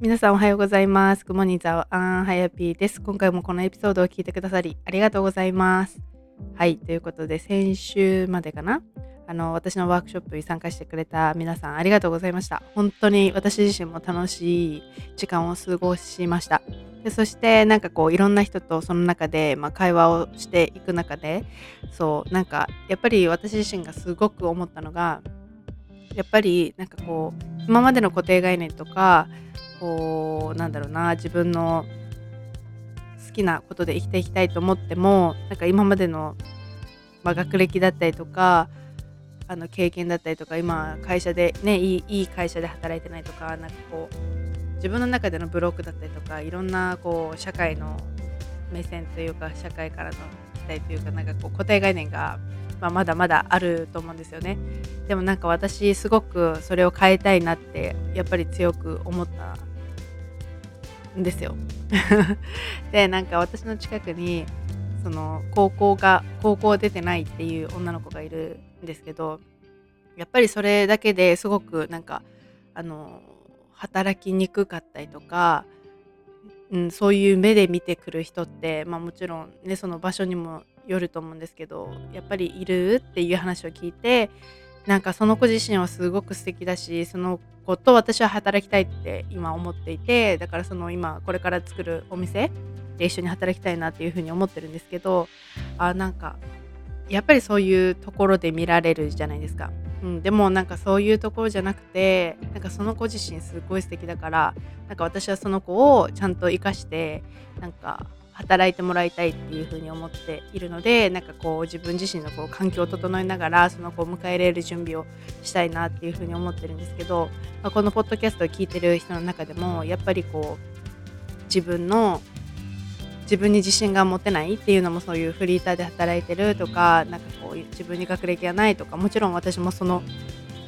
皆さんおはようございます。くもにざおあんはやぴーです。今回もこのエピソードを聞いてくださりありがとうございます。はい、ということで先週までかなあの私のワークショップに参加してくれた皆さんありがとうございました。本当に私自身も楽しい時間を過ごしました。でそしてなんかこういろんな人とその中で、まあ、会話をしていく中でそうなんかやっぱり私自身がすごく思ったのがやっぱりなんかこう今までの固定概念とかこうなんだろうな自分の好きなことで生きていきたいと思ってもなんか今までの、まあ、学歴だったりとかあの経験だったりとか今会社でねいいいい会社で働いてないとかなんかこう自分の中でのブロックだったりとかいろんなこう社会の目線というか社会からの期待というかなんかこう固定概念が、まあ、まだまだあると思うんですよね。でもなんか私すごくそれを変えたいなってやっぱり強く思ったんですよ。でなんか私の近くにその高校が高校出てないっていう女の子がいるんですけどやっぱりそれだけですごくなんかあの働きにくかったりとか、うん、そういう目で見てくる人って、まあ、もちろんねその場所にもよると思うんですけどやっぱりいるっていう話を聞いてなんかその子自身はすごく素敵だしその子と私は働きたいって今思っていてだからその今これから作るお店で一緒に働きたいなっていうふうに思ってるんですけどあなんかやっぱりそういうところで見られるじゃないですか、うん、でもなんかそういうところじゃなくてなんかその子自身すごい素敵だからなんか私はその子をちゃんと生かしてなんか働いてもらいたいっていうふうに思っているのでなんかこう自分自身のこう環境を整えながらその子を迎え入れる準備をしたいなっていうふうに思ってるんですけど、まあ、このポッドキャストを聞いてる人の中でもやっぱりこう自分の自分に自信が持てないっていうのもそういうフリーターで働いてるとかなんかこう自分に学歴がないとかもちろん私もその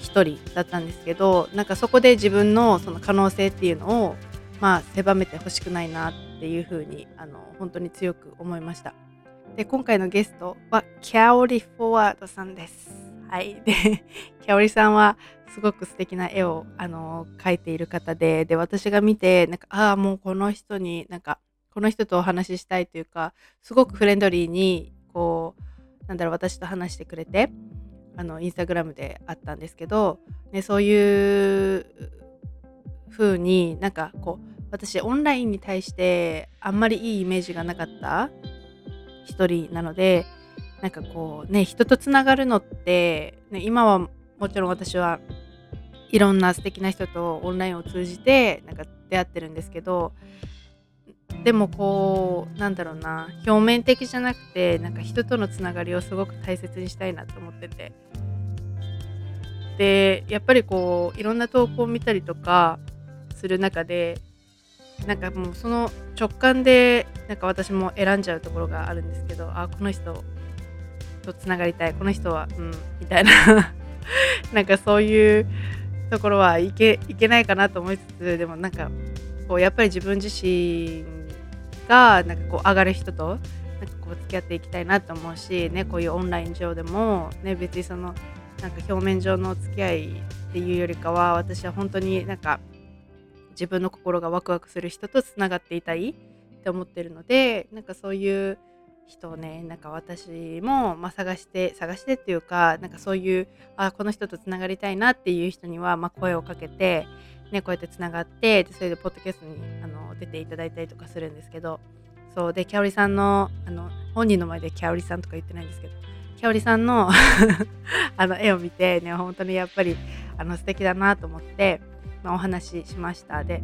一人だったんですけどなんかそこで自分のその可能性っていうのをまあ狭めてほしくないなってていうふうにあの本当に強く思いました。で今回のゲストはキャオリ・フォワードさんです。はい。で キャオリさんはすごく素敵な絵をあの描いている方でで私が見てなんかああもうこの人になんかこの人とお話ししたいというかすごくフレンドリーにこうなんだろう私と話してくれてあのインスタグラムであったんですけど、ね、そういう風になんかこう私オンラインに対してあんまりいいイメージがなかった。一人なのでなんかこうね人とつながるのって、ね、今はもちろん私はいろんな素敵な人とオンラインを通じてなんか出会ってるんですけどでもこうなんだろうな表面的じゃなくてなんか人とのつながりをすごく大切にしたいなと思ってて。でやっぱりこういろんな投稿を見たりとかする中でなんかもうその直感でなんか私も選んじゃうところがあるんですけどあこの人とつながりたい。この人はうんみたいな。なんかそういうところはいけいけないかなと思いつつでもなんかこうやっぱり自分自身がなんかこう上がる人となんかこう付き合っていきたいなと思うし、ね、こういうオンライン上でも、ね、別にそのなんか表面上の付き合いっていうよりかは私は本当になんか自分の心がワクワクする人とつながっていたいって思ってるのでなんかそういう人をねなんか私も、まあ、探して探してっていうかなんかそういうあこの人とつながりたいなっていう人には、まあ、声をかけて、ね、こうやってつながってでそれでポッドキャストにあの出ていただいたりとかするんですけどそうでキャオリさんのあの本人の前でキャオリさんとか言ってないんですけどキャオリさんの あの絵を見てね本当にやっぱりあの素敵だなと思ってまあ、お話ししました。で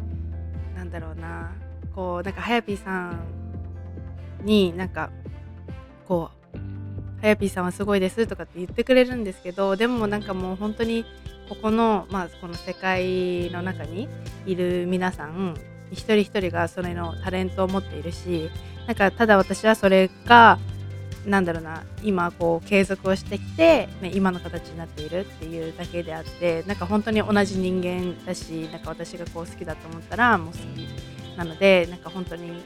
なんだろうな。こうなんかはやぴーさんになんかこう「はやぴーさんはすごいです」とかって言ってくれるんですけどでもなんかもう本当にここの,、まあ、この世界の中にいる皆さん一人一人がそれのタレントを持っているしなんかただ私はそれがなんだろうな今こう継続をしてきて、ね、今の形になっているっていうだけであってなんか本当に同じ人間だしなんか私がこう好きだと思ったらもう好きなのでなんか本当に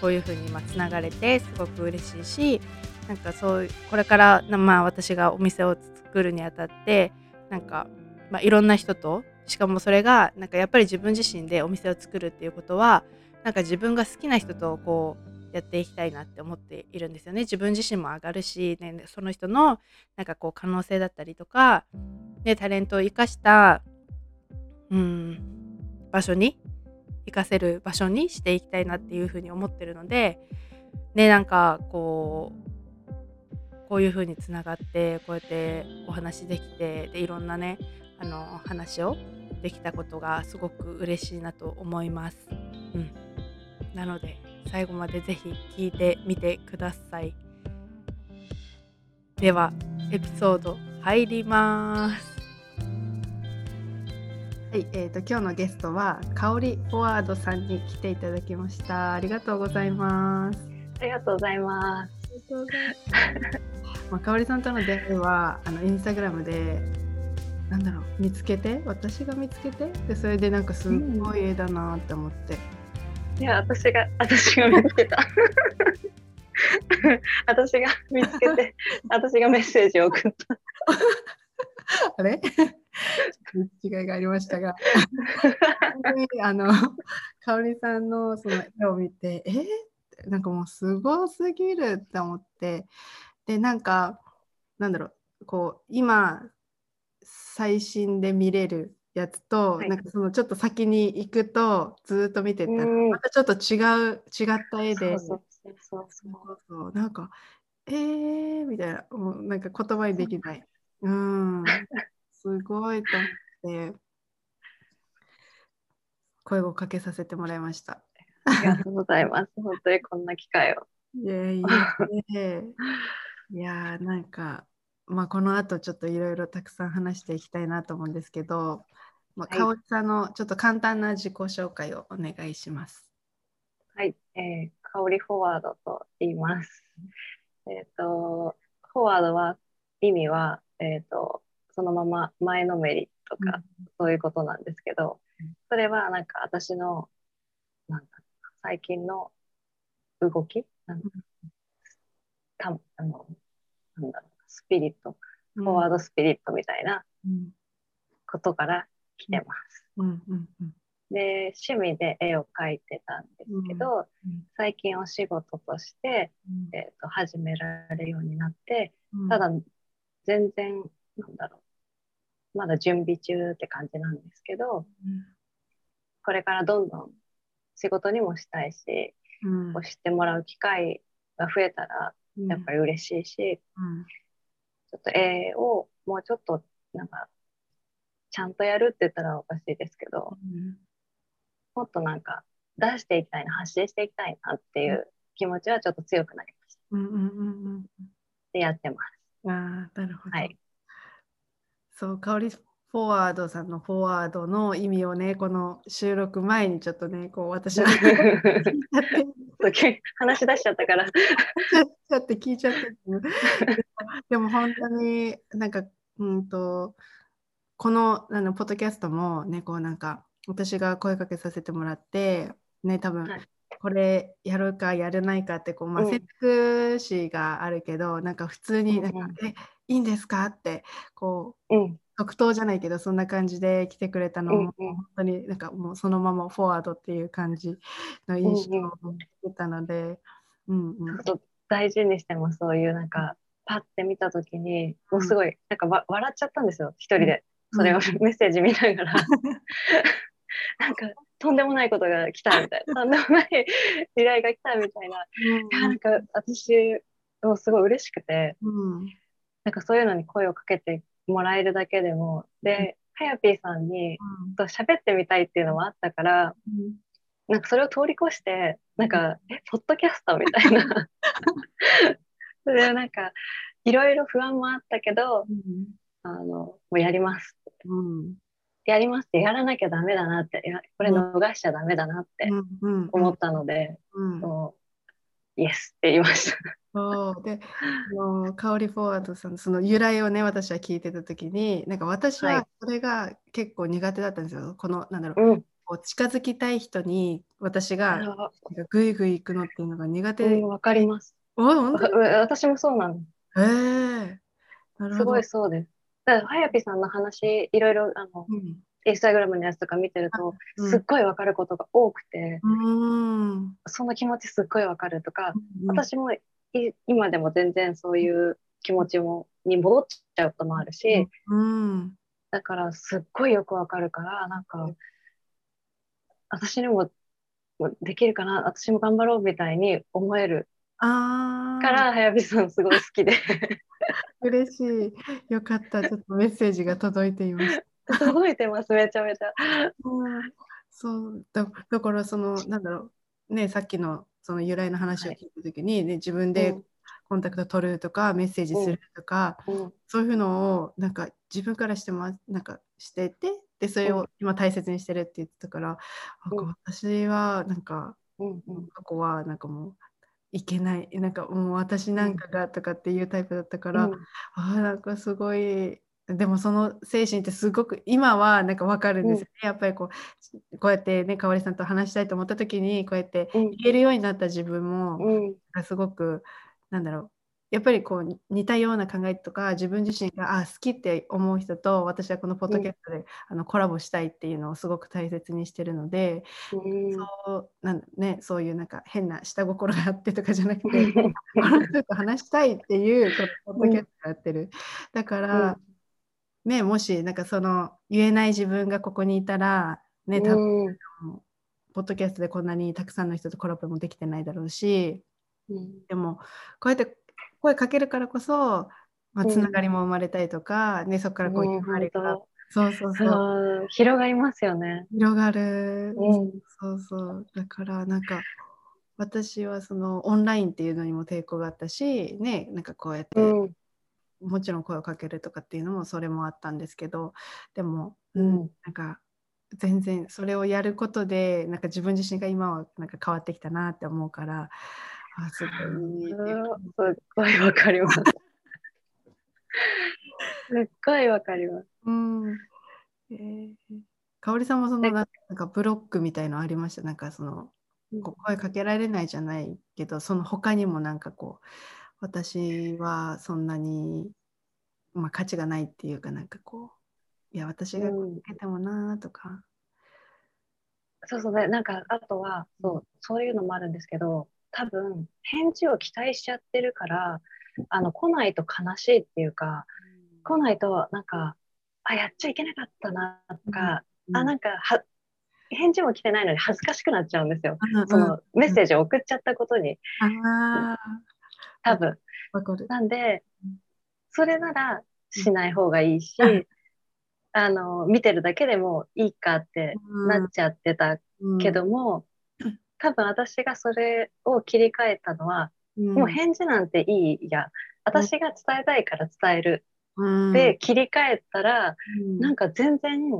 こういう風に今つながれてすごく嬉しいしなんかそうこれからまあ私がお店を作るにあたってなんか、まあ、いろんな人としかもそれがなんかやっぱり自分自身でお店を作るっていうことはなんか自分が好きな人とこうやっていきたいなって思っているんですよね自分自身も上がるし、ね、その人のなんかこう可能性だったりとか、ね、タレントを生かしたうん場所に活かせる場所にしていきたいなっていうふうに思ってるのでねなんかこうこういう風につながってこうやってお話できてでいろんなねあの話をできたことがすごく嬉しいなと思います。うん、なので最後までぜひ聞いてみてください。ではエピソード入ります。はい、えーと、今日のゲストは香りフォワードさんに来ていただきました。ありがとうございます。ありがとうございます。まあ、かおりさんとの出会いはあのインスタグラムでなんだろう見つけて私が見つけてでそれでなんかすごい絵だなって思って、うん、いや私が私が見つけた。私が見つけて私がメッセージを送った。あれ？違いがありましたが。あのかおりさんのその絵を見てえ？ー、なんかもうすごすぎるって思って。でなんかなんだろう。こう今最新で見れるやつと、はい、なんかそのちょっと先に行くとずっと見てたらまたちょっと違う違った絵でそうそうなんかえーみたいなもうなんか言葉にできない。うん。すごいと思って声をかけさせてもらいました。ありがとうございます。本当にこんな機会を。いやいやいやーなんか、まあ、この後ちょっといろいろたくさん話していきたいなと思うんですけど、まあ、かおりさんのちょっと簡単な自己紹介をお願いします。はい、えー、香りフォワードと言います。えっ、ー、と、フォワードは意味は、えっ、ー、と、そのまま前のめりとか、うん、そういうことなんですけど、それはなんか私の、なんだ最近の動きなんたあのなんだろうスピリット、フォワードスピリットみたいなことから来てます。で趣味で絵を描いてたんですけど、最近お仕事として、えーと、始められるようになって、ただ全然なんだろう。まだ準備中って感じなんですけど、これからどんどん仕事にもしたいし、うん、知ってもらう機会が増えたらやっぱり嬉しいし、うん、ちょっと絵をもうちょっとなんかちゃんとやるって言ったらおかしいですけど、うん、もっとなんか出していきたいな発信していきたいなっていう気持ちはちょっと強くなりました。うんうんうんうん、でやってます。あなるほど。はい、そう香りフォワードさんのフォワードの意味をねこの収録前にちょっとねこう私は 話し出しちゃったから。ちゃって聞いちゃってでも本当になんかうんとこのあのポッドキャストもねこうなんか私が声かけさせてもらってね多分、はい、これやるかやれないかってこう、まあ、選択肢があるけど、うん、なんか普通になんか、うん、えいいんですかってこう、うん、即答じゃないけどそんな感じで来てくれたのも、うんうん、本当になんかもうそのままフォワードっていう感じの印象を受けたので、うんうん、大事にしてもそういうなんかパッて見た時にもうすごいなんかわ笑っちゃったんですよ一人でそれを メッセージ見ながら。なんかとんでもないことが来たみたいな。とんでもない依頼が来たみたいな、いやなんか私もすごい嬉しくて、うん、なんかそういうのに声をかけてもらえるだけでも。で、はやぴーさんにと喋ってみたいっていうのもあったから、なんかそれを通り越してなんかえポッドキャストみたいな。それはなんかいろいろ不安もあったけど、うん、あのもうやります、うん、やりますってやらなきゃダメだなってやこれ逃しちゃダメだなって思ったので、うん。うん、イエスって言いました。そう。でもう香りフォワードさんのその由来をね私は聞いてた時になんか私はそれが結構苦手だったんですよ、はい、このなんだろう、うん、こう近づきたい人に私がぐいぐい行くのっていうのが苦手。わ、うん、かります。私もそうなのへえすごいそうですだからはやぴさんの話いろいろあの、うん、インスタグラムのやつとか見てると、うん。すっごいわかることが多くて、うん。その気持ちすっごいわかるとか、うん私もい今でも全然そういう気持ちもに戻っちゃうこともあるし、うん。だからすっごいよくわかるからなんか私にももできるかな私も頑張ろうみたいに思えるからはやびさんすごい好きで 嬉しい。よかった。ちょっとメッセージが届いています。届いてます。めちゃめちゃ。うん。そう。だだからそのなんだろう。ねさっきのその由来の話を聞いた時に、ね自分でうん。コンタクト取るとか、メッセージするとか、うん。そういうのをなんか自分からしてまなんかしててでそれを今大切にしてるって言ってたから、あうん。私はなんかうんうん。過去はなんかもういけない。なんかもう私なんかがとかっていうタイプだったから、うん。あーなんかすごい。でもその精神ってすごく今はなんかわかるんですよね、やっぱりこうこうやってねかわりさんと話したいと思った時にこうやってうん。言えるようになった自分も、すごくなんだろうやっぱりこうに似たような考えとか自分自身があ好きって思う人と私はこのポッドキャストで、あのコラボしたいっていうのをすごく大切にしてるので、うん。そうなんね、そういうなんか変な下心があってとかじゃなくてこの人と話したいっていうポッドキャストやってる。だから、ね、もしなんかその言えない自分がここにいたら、ね、多ん。ポッドキャストでこんなにたくさんの人とコラボもできてないだろうしうん。でもこうやって声かけるからこそ、まあ、うん。つながりも生まれたりとか、ね、そこからこういううんあれが本そうそうそう。広がりますよね。広がる、うん。そうそうだからなんか私はそのオンラインっていうのにも抵抗があったしねなんかこうやって、うん。もちろん声をかけるとかっていうのもそれもあったんですけどでも、ううんん、なんか全然それをやることでなんか自分自身が今はなんか変わってきたなって思うからあすごいすっごいわかります。すっごいわかります。うん。えー、かおりさんもそのえななんかブロックみたいのありました？なんかそのこう声かけられないじゃないけどその他にもなんかこう私はそんなに、まあ、価値がないっていうかなんかこういや私がうんかけてもなとか、そうそうね、なんかあとはそうそういうのもあるんですけど多分返事を期待しちゃってるからあの来ないと悲しいっていうか来ないとなんかあやっちゃいけなかったなとか、あなんかは返事も来てないのに恥ずかしくなっちゃうんですよ。うんうん。そのメッセージを送っちゃったことに。あ多分。なんでうん。それならしない方がいいし、うん。あの見てるだけでもいいかってなっちゃってたけども、多分私がそれを切り替えたのは、うん、もう返事なんていいや。私が伝えたいから伝える、うん、で切り替えたら、うん、なんか全然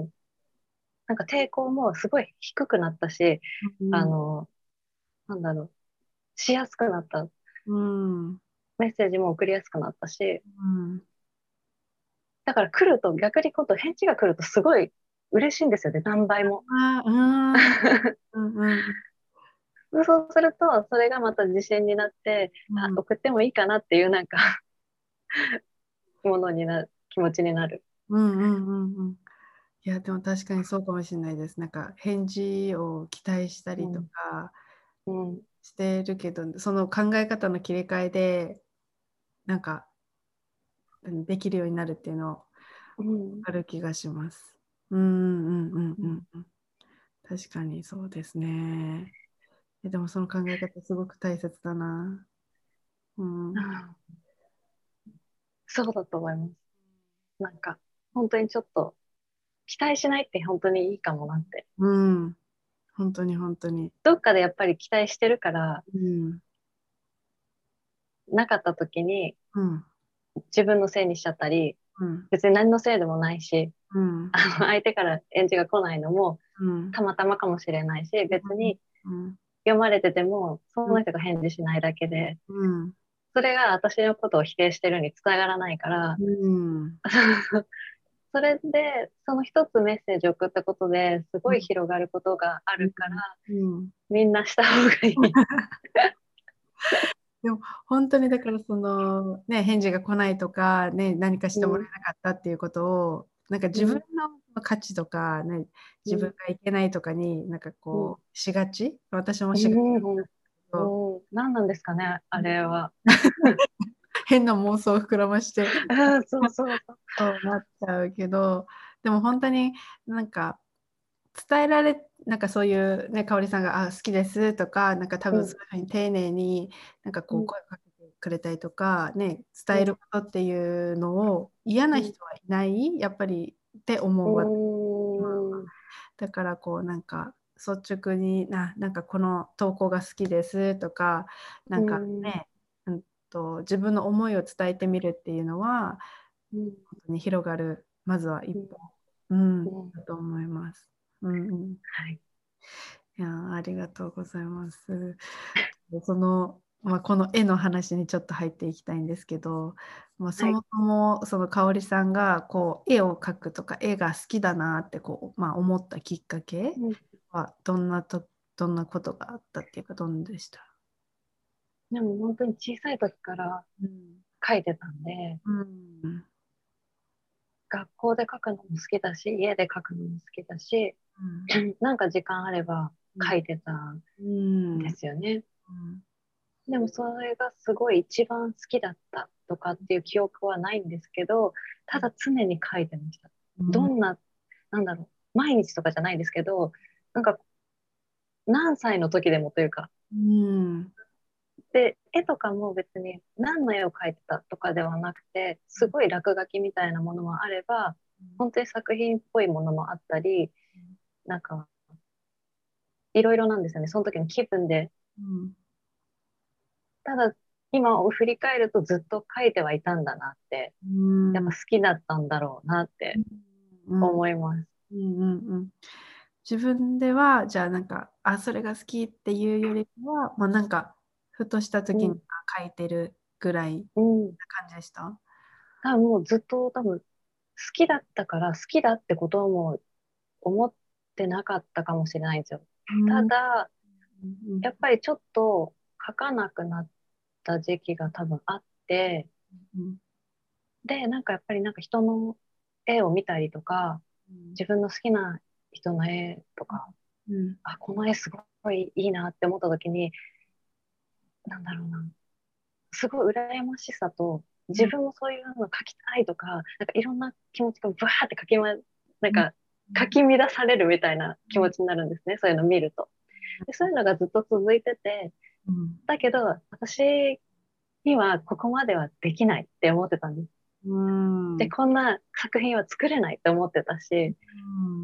なんか抵抗もすごい低くなったし、うん、あのなんだろうしやすくなった。うん、うん、メッセージも送りやすくなったし。うん、だから来ると逆に今度返事が来るとすごい嬉しいんですよね何倍も。そうするとそれがまた自信になって、あ送ってもいいかなっていうなんか ものになる気持ちになる。うんうんうんうん。いや、でも確かにそうかもしれないです。なんか返事を期待したりとかうんしてるけど、その考え方の切り替えで、なんか、うんできるようになるっていうのうんある気がします。うんうんうんうんうん。確かにそうですね。えでもその考え方すごく大切だな。うん。そうだと思います。なんか本当にちょっと期待しないって本当にいいかもなって。うん。本当に本当に。どっかでやっぱり期待してるからうん。なかった時にうん。自分のせいにしちゃったりうん。別に何のせいでもないしうん。あの相手から返事が来ないのもうん。たまたまかもしれないし別にうん。読まれててもその人が返事しないだけでうん。それが私のことを否定してるにつながらないからうん。それでその一つメッセージを送ったことですごい広がることがあるから、うん。みんなした方がいい。本当にだからそのね返事が来ないとかね何かしてもらえなかったっていうことを、なんか自分の価値とか、ね、自分がいけないとかになんかこう、しがち？私もしがち、うん、何なんですかねあれは。変な妄想を膨らまして。あ そうそうそう。なっちゃうけどでも本当になんか伝えられなんかそういうね香織さんがあ好きですとかなんか多分そういうふうに丁寧になんかこう声かけてくれたりとか、ね伝えることっていうのを嫌な人はいない？やっぱりって思うだからこうなんか率直にななんかこの投稿が好きですとかなんかね、うん、と自分の思いを伝えてみるっていうのはうん。本当に広がるまずは一歩、うん。だと思います。うんうん。はい。いやありがとうございます。その、まあ、この絵の話にちょっと入っていきたいんですけど、まあ、そもそもその香織さんがこう絵を描くとか絵が好きだなってこう、まあ、思ったきっかけうん。はどんなとどんなことがあったっていうかどんなでした、でも本当に小さい時からうん。書いてたんで。うん。学校で書くのも好きだし家で書くのも好きだし なんか時間あれば書いてたんうんですよね。うんでもそれがすごい一番好きだったとかっていう記憶はないんですけどただ常に書いてました。どんな、なんだろう、毎日とかじゃないんですけど、なんか、何歳の時でもというか、うん。で、絵とかも別に何の絵を描いてたとかではなくて、すごい落書きみたいなものもあれば、本当に作品っぽいものもあったり、なんか、いろいろなんですよね、その時の気分で。うんただ、今を振り返るとずっと描いてはいたんだなって、うんやっぱ好きだったんだろうなってうん思います。うんうんうん、自分ではじゃあなんかあそれが好きっていうよりは、まあ、なんかふとした時にうん書いてるぐらいうん。な感じでした？多分もうずっと多分好きだったから好きだってことも思ってなかったかもしれないんですよ。ただ、うんやっぱりちょっと書かなくなった時期が多分あって、うん。で、なんかやっぱりなんか人の絵を見たりとか、自分の好きな人の絵とか、うん。あ、この絵すごいいいなって思った時に、なんだろうな、すごい羨ましさと、自分もそういうの描きたいとか、なんかいろんな気持ちがブワーって書きま、なんかかき乱されるみたいな気持ちになるんですね、そういうのを見ると。でそういうのがずっと続いてて、うん。だけど私にはここまではできないって思ってたんです。うん。で、こんな作品は作れないって思ってたし、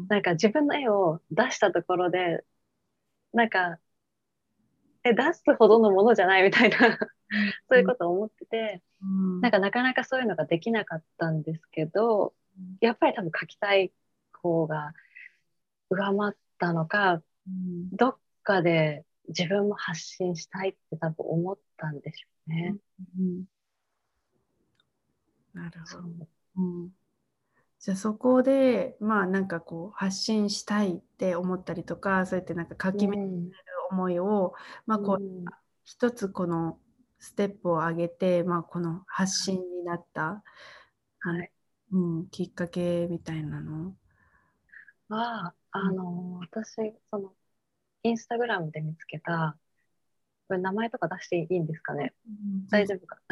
なんか自分の絵を出したところで、なんか、え、出すほどのものじゃないみたいな、そういうことを思ってて、うん。なんかなかなかそういうのができなかったんですけど、やっぱり多分書きたい方が上回ったのか、うん。どっかで自分も発信したいって多分思ったんでしょうね。うんなるほど。そううんじゃあそこでまあなんかこう発信したいって思ったりとかそうやってなんか書きめるうん思いを、まあこううん一つこのステップを上げて、まあ、この発信になった、はいうん、きっかけみたいなの？は、あの、私、その、インスタグラムで見つけた、これ名前とか出していいんですかね？大丈夫か？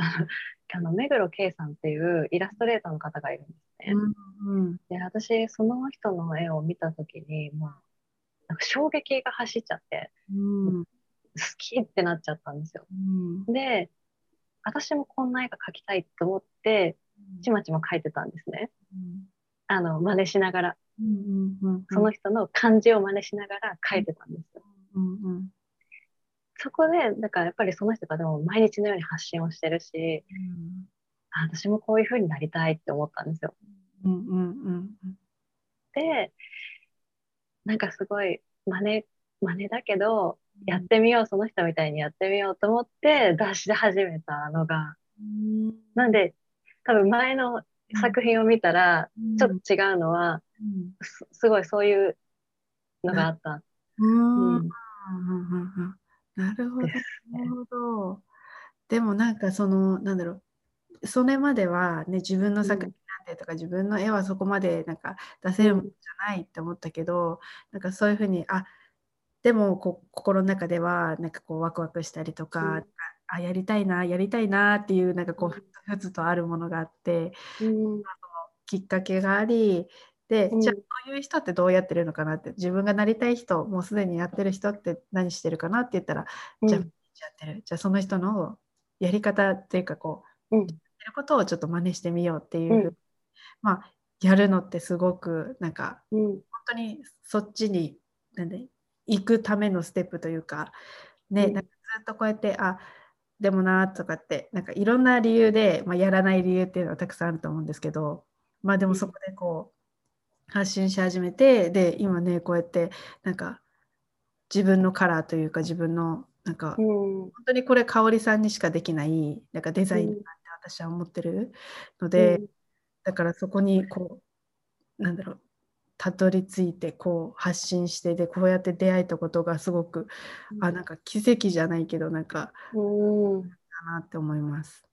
あの、目黒圭さんっていうイラストレーターの方がいるんですね。うんうん。で、私、その人の絵を見たときに、もう、なんか衝撃が走っちゃって、うん。好きってなっちゃったんですよ。うん。で、私もこんな絵が描きたいと思って、ちまちま描いてたんですね。あの、真似しながら、うんうんその人の漢字を真似しながら描いてたんですよ。うんうんそこで、だからやっぱりその人がでも毎日のように発信をしてるし、あ私もこういう風になりたいって思ったんですよ。うんうんうんで、なんかすごい真似、真似だけど、やってみよう、その人みたいにやってみようと思って出し始めたのが、うん。なんで、多分前の作品を見たら、ちょっと違うのは、すすごいそういうのがあった。うん。うん。なるほど、ですね。なるほど。でもなんかそのなんだろう。それまではね自分の作品なんてとか、自分の絵はそこまでなんか出せるものじゃないって思ったけどなんかそういうふうにあでもこう心の中ではなんかこうワクワクしたりとか、うんあやりたいなやりたいなっていうなんかこううん。ふつふつとあるものがあってうん。きっかけがありで、うん。じゃあそういう人ってどうやってるのかなって自分がなりたい人もうすでにやってる人って何してるかなって言ったら、じゃあうんやってる。じゃあその人のやり方っていうかこううん。やることをちょっと真似してみようっていう、うん。まあやるのってすごくなんかうん。本当にそっちになんで行くためのステップというかね、うん。なんかずっとこうやってあでもなとかってなんかいろんな理由で、まあ、やらない理由っていうのはたくさんあると思うんですけどまあでもそこでこう発信し始めてで今ねこうやってなんか自分のカラーというか自分のなんかうん。本当にこれ香織さんにしかできないなんかデザインなんて私は思ってるので、だからそこにこうなんだろうたどり着いてこう発信してでこうやって出会えたことがすごくあなんか奇跡じゃないけどなんかうん。だなって思います。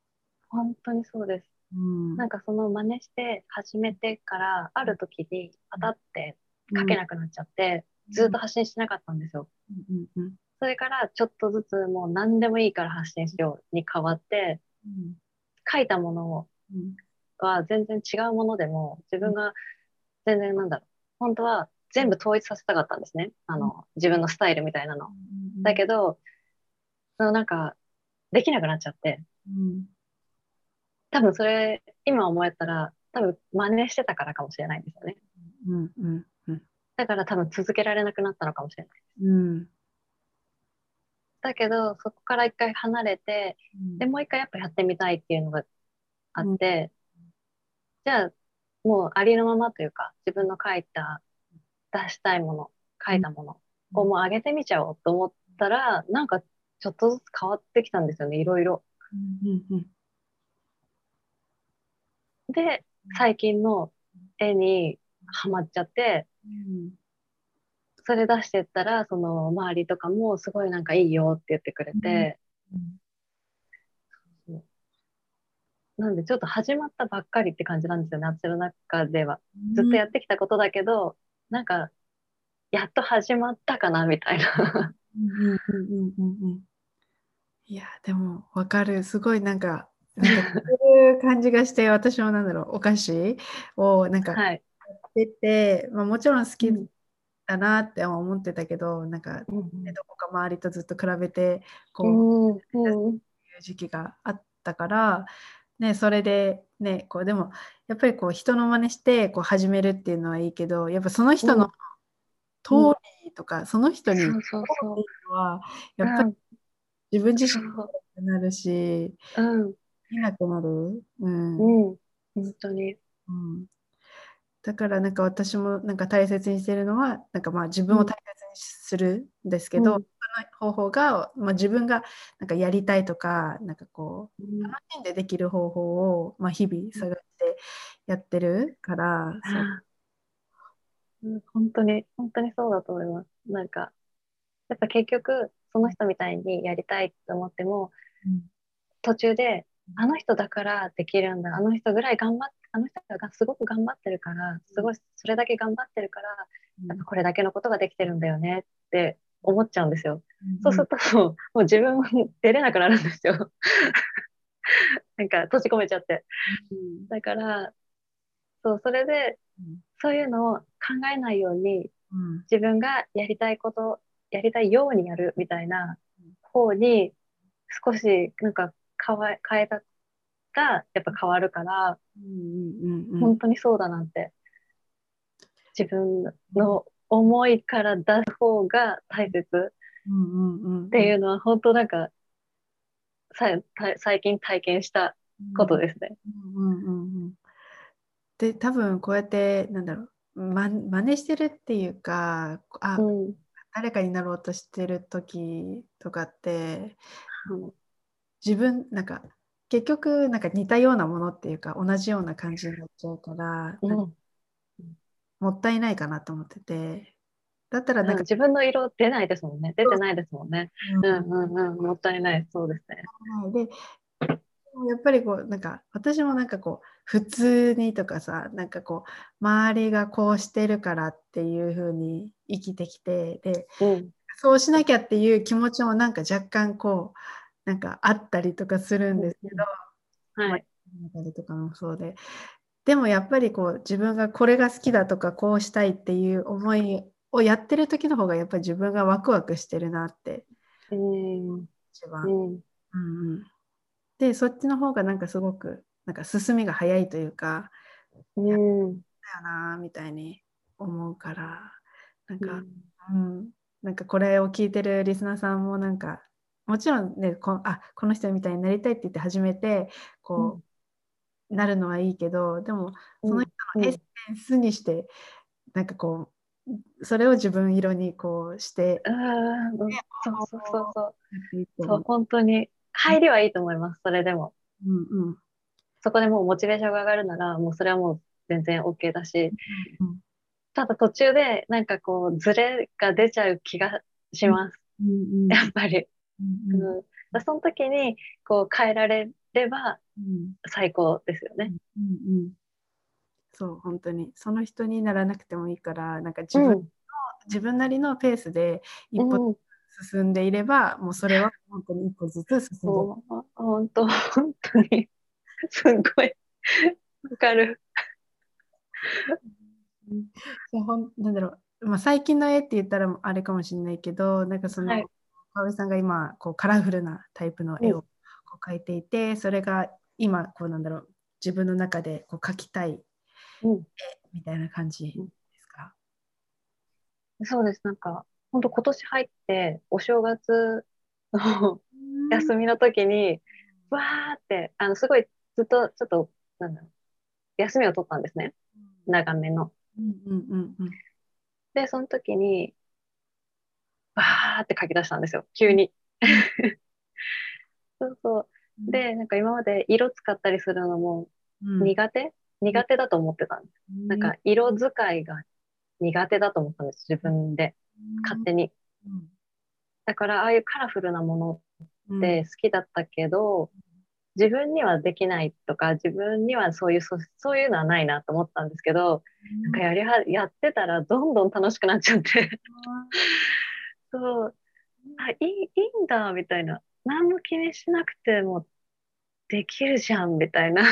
本当にそうです。うん、なんかその真似して始めてからある時にパタって書けなくなっちゃって、ずっと発信してなかったんですよ。うんうんうん。それからちょっとずつもう何でもいいから発信しように変わってうん。書いたものうん。は全然違うものでも自分が全然なんだろう本当は全部統一させたかったんですね。あの自分のスタイルみたいなの。だけどそのなんかできなくなっちゃって。うん。多分それ今思えたら多分真似してたからかもしれないんですよね。うんうんうん。だから多分続けられなくなったのかもしれない。うん。だけどそこから一回離れてでもう一回やっぱやってみたいっていうのがあって、じゃあもうありのままというか自分の書いた出したいもの書いたものをもう上げてみちゃおうと思ったらなんかちょっとずつ変わってきたんですよねいろいろ。うんうんで最近の絵にハマっちゃってうん。それ出してったらその周りとかもすごいなんかいいよって言ってくれて、なんでちょっと始まったばっかりって感じなんですよね私の中では。ずっとやってきたことだけど、なんかやっと始まったかなみたいな。うんうんうんうんうんいやでもわかるすごいなんかなんかそういう感じがして私もなんだろうお菓子をなんかはい。出て、まあ、もちろん好きうんだなって思ってたけど、なんかうんねどこか周りとずっと比べてこうう、んうんいう時期があったから、ね、それでねこうでもやっぱりこう人の真似してこう始めるっていうのはいいけどやっぱその人の通りとか、その人にそうそうそう。はやっぱり自分自身もなるしうん。見なくなる、うん。うん。本当に。うんだからなんか私もなんか大切にしてるのはなんかまあ自分を大切にするんですけど、うん。その方法が、まあ、自分がなんかやりたいとかなんかこう楽しんでできる方法を、まあ、日々探してやってるから、そう。うん本当に本当にそうだと思います。なんかやっぱ結局その人みたいにやりたいと思っても途中であの人だからできるんだあの人ぐらい頑張ってあの人がすごく頑張ってるからすごいそれだけ頑張ってるからやっぱこれだけのことができてるんだよねって思っちゃうんですよ。そうするともうもう自分出れなくなるんですよ。なんか閉じ込めちゃって。うんだからそうそれでうんそういうのを考えないようにうん自分がやりたいことやりたいようにやるみたいな方に少しなんか変えたがやっぱ変わるから、うんうん本当にそうだなって。自分の思いから出す方が大切。うんうんっていうのは本当なんか最近体験したことですね。うんうんうんうんで多分こうやってなんだろう。ま真似してるっていうかあ、うん。誰かになろうとしてる時とかってうん自分なんか結局なんか似たようなものっていうか同じような感じになっちゃうから、うんもったいないかなと思っててだったらなんか、自分の色出ないですもんね。出てないですもんね。うんうんうんうん。もったいない。そうですね。でやっぱりこうなんか私もなんかこう普通にとかさなんかこう周りがこうしてるからっていう風に生きてきてでうん。そうしなきゃっていう気持ちもなんか若干こうなんかあったりとかするんですけど、はい。中でとかもそうででもやっぱりこう自分がこれが好きだとかこうしたいっていう思いをやってる時の方がやっぱり自分がワクワクしてるなってうん。一番。うん。うんうん、でそっちの方がなんかすごくなんか進みが早いというかうん。だよなみたいに思うからなんか、うん、なんかこれを聞いてるリスナーさんもなんかもちろんねこあこの人みたいになりたいって言って始めてこう、なるのはいいけどでもその人のエッセンスにして、なんかこうそれを自分色にこうしてうん。そうそうそうそう。そう本当に。入りはいいと思います。それでも。うんうんそこでもうモチベーションが上がるなら、もうそれはもう全然 OK だし、うんただ途中でなんかこう、ズレが出ちゃう気がします。うんうんやっぱり。うんうん。その時に、こう、変えられればうん。最高ですよね。うんうんそう本当に。その人にならなくてもいいからなんか自分,、うん。自分なりのペースで一歩うん。進んでいれば、もうそれは本当に一歩ずつ進んで本当、本当に、すごい、わかる。いやほんなんだろう、まあ、最近の絵って言ったらあれかもしれないけどなんかその、はいかおりさんが今こうカラフルなタイプの絵をこう描いていて、それが今こうなんだろう自分の中でこう描きたいうん。みたいな感じですか、そうです。なんか、本当今年入って、お正月の休みの時に、わーって、あの、すごいずっと、ちょっと、なんだろう、休みを取ったんですね。長めの。うんうんうんうんで、その時に、わーって書き出したんですよ。急に。そうそう。で、なんか今まで色使ったりするのもうん苦手、苦手だと思ってたんです。なんか色使いが苦手だと思ったんです。自分で。勝手に。だから、ああいうカラフルなものって好きだったけど、自分にはできないとか、自分にはそういう、そそういうのはないなと思ったんですけど、なんかやりは、やってたらどんどん楽しくなっちゃって、そう、あ、いい、いいんだ、みたいな。何も気にしなくてもできるじゃん、みたいな。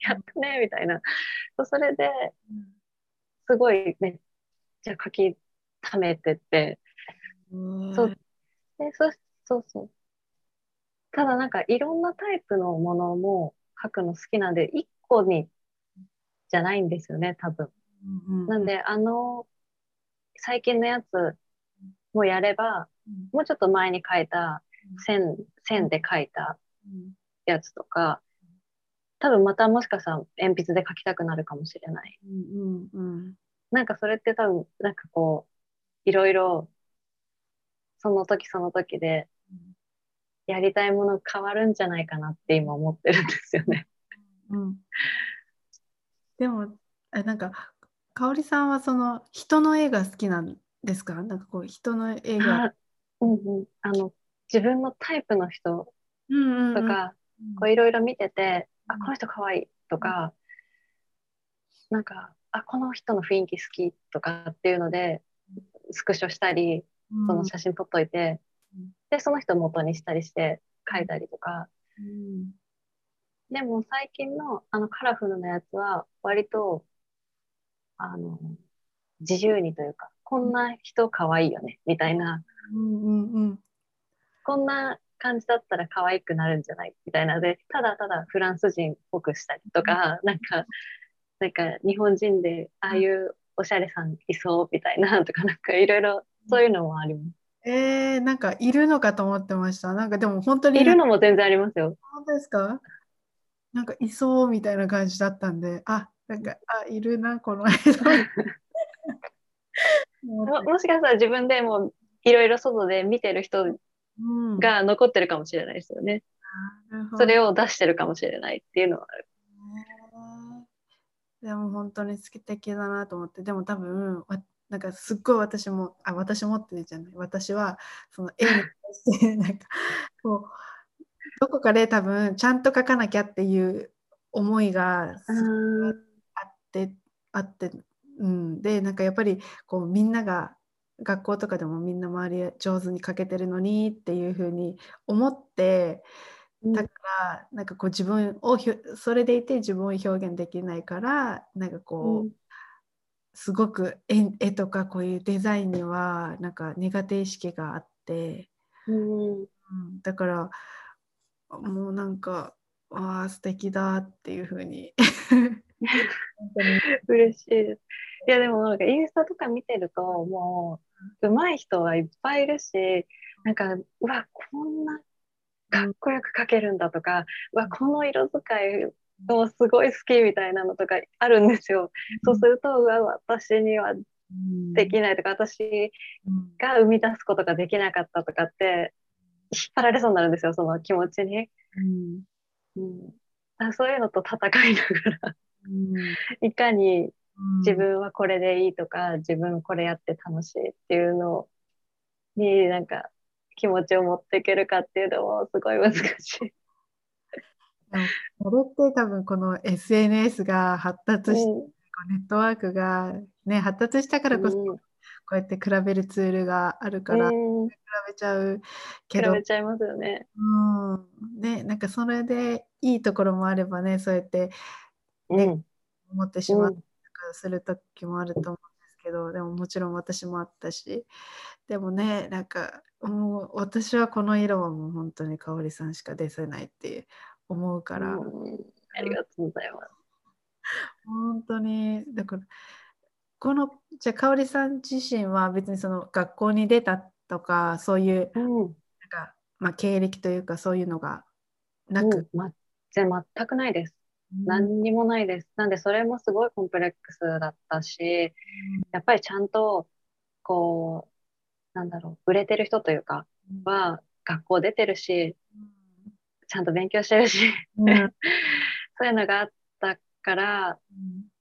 やったね、みたいな。そうそれで、すごいね、じゃあ書き溜めてって、そうで、そ、そうそう。ただなんかいろんなタイプのものも書くの好きなんで、一個にじゃないんですよね、多分。なんで、あの、最近のやつもやれば、もうちょっと前に書いた線、線で書いたやつとか、多分またもしかしたら鉛筆で書きたくなるかもしれない。うんうんなんかそれって多分、なんかこう、いろいろ、その時その時で、やりたいもの変わるんじゃないかなって今思ってるんですよね。うん。でもあなんか香織さんはその人の絵が好きなんですか？なんかこう人の絵が。あ、うんうん。あの、自分のタイプの人うんうんうん。とか、こういろいろ見てて、あ、この人可愛いとか、なんか、あ、この人の雰囲気好きとかっていうので、スクショしたり、その写真撮っといて、うん。で、その人を元にしたりして書いたりとか、うん。でも最近のあのカラフルなやつは割と、あの、自由にというか、こんな人可愛いよね、みたいな、うんうんうんこんな感じだったら可愛くなるんじゃないみたいなので、ただただフランス人っぽくしたりとか、なんか、なんか日本人でああいうおしゃれさんいそうみたいなとか、なんかいろいろそういうのもあります。えー、なんかいるのかと思ってました。なんかでも本当にいるのも全然ありますよ。本当ですか？なんかいそうみたいな感じだったんで、あ、なんか、あ、いるな、この間。ももしかしたら自分でもいろいろ外で見てる人うん。が残ってるかもしれないですよね。なるほど。それを出してるかもしれないっていうのはある。でも本当に素敵だなと思って。でも多分わなんかすっごい私もあ私もってじゃない。私はその絵に対してなんかこうどこかで多分ちゃんと書かなきゃっていう思いがあってあって、うん、でなんかやっぱりこうみんなが学校とかでもみんな周り上手に書けてるのにっていうふうに思ってだからなんかこう自分をそれでいて自分を表現できないからなんかこう、うん。すごく絵絵とかこういうデザインにはなんか苦手意識があって、うんうん、だからもうなんかああ素敵だっていうふうに 嬉しいです。いやでもなんかインスタとか見てるともう上手い人はいっぱいいるしなんかうわこんなかっこよく描けるんだとか、うわこの色使いもすごい好きみたいなのとかあるんですよ。そうするとうわ私にはうんできないとか私うんが生み出すことができなかったとかって引っ張られそうになるんですよその気持ちに。うんそういうのと戦いながらうんいかにうん。自分はこれでいいとか、自分これやって楽しいっていうのになんか気持ちを持っていけるかっていうのもすごい難しい。それって多分この SNS が発達して、うん。ネットワークが、ね、発達したからこそ、うん。こうやって比べるツールがあるから、比うん、べちゃうけ比ど、べちゃいますよね。うん。ね、なんかそれでいいところもあればねそうやってうん、思ってしまったりする時もあると思うんですけど、でももちろん私もあったし。でもねなんかもう私はこの色はもう本当に香織さんしか出せないって思うから、うん。ありがとうございます。本当に。だからこのじゃあ香織さん自身は別にその学校に出たとかそういううん、なんか、まあ、経歴というかそういうのがなく、うん、全くないです。何にもないです。なんでそれもすごいコンプレックスだったし、やっぱりちゃんとこうなんだろう売れてる人というかは学校出てるしちゃんと勉強してるし そういうのがあったから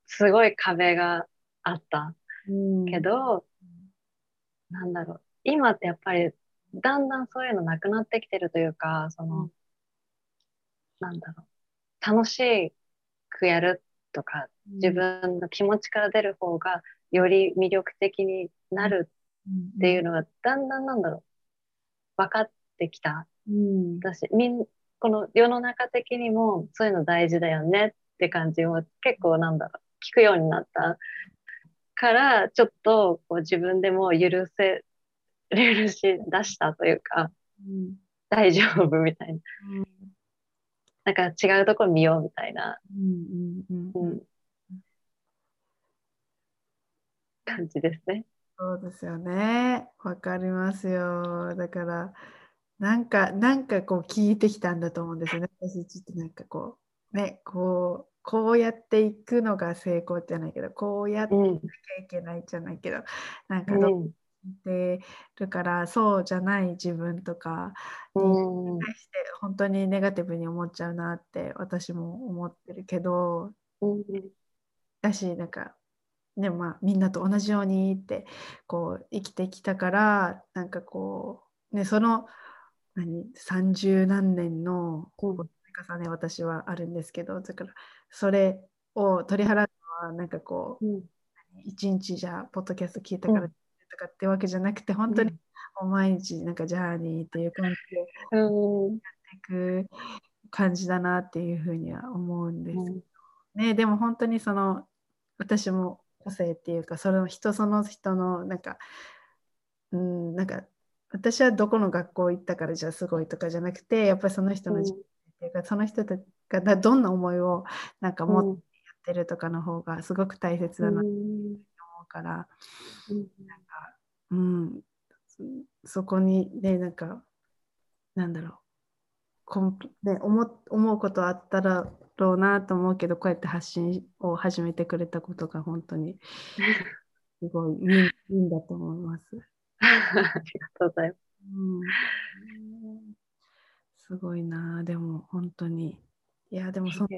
すごい壁があったうん。けど、なんだろう今ってやっぱりだんだんそういうのなくなってきてるというかその、うん。なんだろう楽しくやるとか自分の気持ちから出る方がより魅力的になるっていうのがだんだんなんだろう。分かってきた。うん。私みんこの世の中的にもそういうの大事だよねって感じも結構なんだろう。聞くようになったからちょっとこう自分でも許せ許し出したというかうん。大丈夫みたいななんか違うところ見ようみたいな、うんうんうんうん、感じですね。そうですよね。わかりますよ。だから、なんか、なんかこう聞いてきたんだと思うんですよね。私ちょっとなんかこう、ね、こう、こうやっていくのが成功じゃないけど、こうやってうんいかなきゃいけないじゃないけど、なんかどうんってるから、そうじゃない自分とかうんに対して本当にネガティブに思っちゃうなって私も思ってるけど、うん。だしなんかねまあみんなと同じようにってこう生きてきたからなんかこうねその何30何年の重ね私はあるんですけどだからそれを取り払うのはなんかこううん。一日じゃあポッドキャスト聞いたからうんとかってわけじゃなくて本当にもう毎日なんかジャーニーっていう感じでうん。いく感じだなっていうふうには思うんですうん。ね、でも本当にその私も個性っていうかその人その人のなんかうんなんか私はどこの学校行ったからじゃあすごいとかじゃなくてやっぱりその人の自分っていうか、その人たちがなどんな思いをなんか持ってやってるとかの方がすごく大切だなと思うから、うん、そそこにねなんかなんだろう。こん、ね、思思うことあったらろうなと思うけどこうやって発信を始めてくれたことが本当に すごいいいいいんだと思います。ありがとうございます。うん、すごいな。でも本当に。いやでもその好